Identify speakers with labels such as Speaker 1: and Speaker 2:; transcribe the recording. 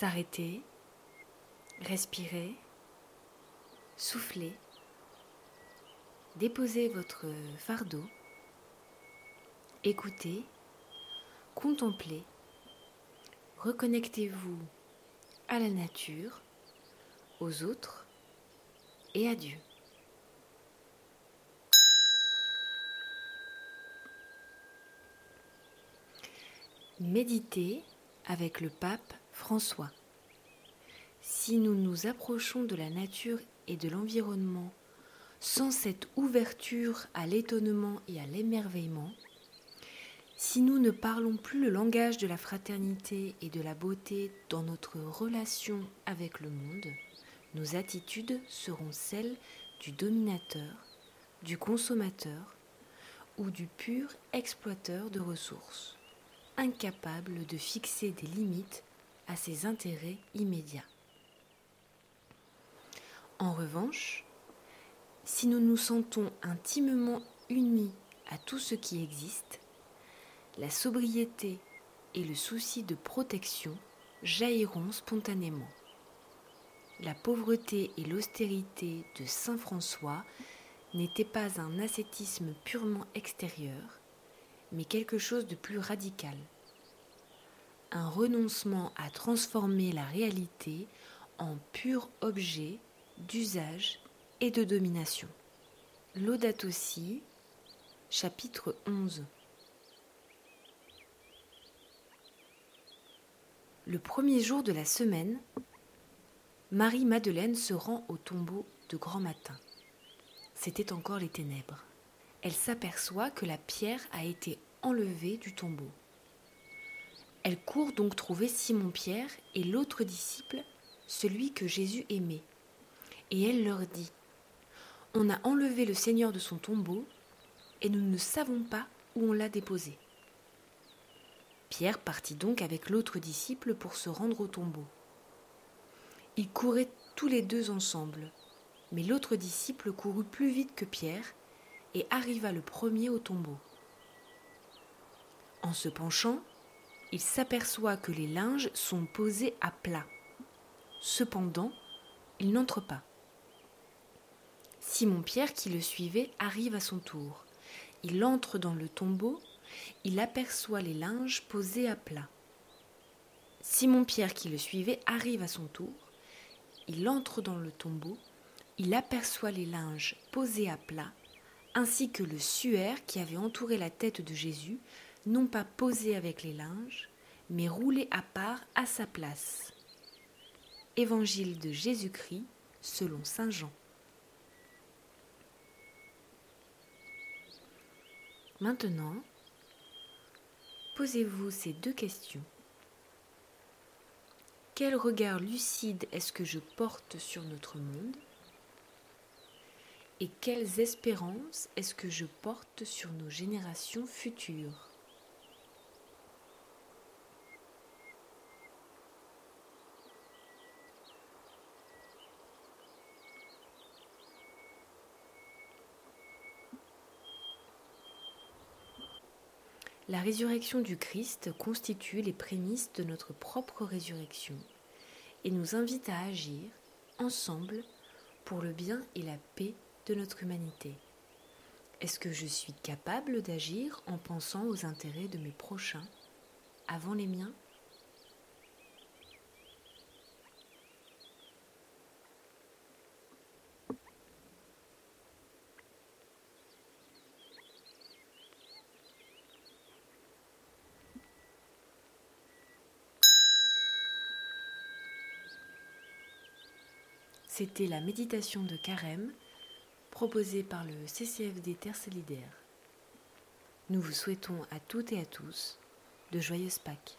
Speaker 1: S'arrêter, respirer, souffler, déposer votre fardeau, écouter, contempler, reconnectez-vous à la nature, aux autres et à Dieu. Méditer avec le pape François. Si nous nous approchons de la nature et de l'environnement sans cette ouverture à l'étonnement et à l'émerveillement, si nous ne parlons plus le langage de la fraternité et de la beauté dans notre relation avec le monde, nos attitudes seront celles du dominateur, du consommateur ou du pur exploiteur de ressources, incapable de fixer des limites à ses intérêts immédiats. Revanche, si nous nous sentons intimement unis à tout ce qui existe, la sobriété et le souci de protection jailliront spontanément. La pauvreté et l'austérité de Saint François n'étaient pas un ascétisme purement extérieur, mais quelque chose de plus radical. Un renoncement à transformer la réalité en pur objet d'usage et de domination. Chapitre 11. Le premier jour de la semaine, Marie-Madeleine se rend au tombeau de grand matin. C'était encore les ténèbres. Elle s'aperçoit que la pierre a été enlevée du tombeau. Elle court donc trouver Simon-Pierre et l'autre disciple, celui que Jésus aimait. Et elle leur dit On a enlevé le Seigneur de son tombeau, et nous ne savons pas où on l'a déposé. Pierre partit donc avec l'autre disciple pour se rendre au tombeau. Ils couraient tous les deux ensemble, mais l'autre disciple courut plus vite que Pierre et arriva le premier au tombeau. En se penchant, il s'aperçoit que les linges sont posés à plat. Cependant, il n'entre pas. Simon-Pierre, qui le suivait, arrive à son tour. Il entre dans le tombeau, il aperçoit les linges posés à plat. Simon-Pierre, qui le suivait, arrive à son tour. Il entre dans le tombeau, il aperçoit les linges posés à plat, ainsi que le suaire qui avait entouré la tête de Jésus, non pas posé avec les linges, mais roulé à part à sa place. Évangile de Jésus-Christ selon Saint Jean. Maintenant, posez-vous ces deux questions. Quel regard lucide est-ce que je porte sur notre monde Et quelles espérances est-ce que je porte sur nos générations futures? La résurrection du Christ constitue les prémices de notre propre résurrection et nous invite à agir ensemble pour le bien et la paix de notre humanité. Est-ce que je suis capable d'agir en pensant aux intérêts de mes prochains avant les miens? C'était la méditation de carême proposée par le CCFD Terre Solidaire. Nous vous souhaitons à toutes et à tous de joyeuses Pâques.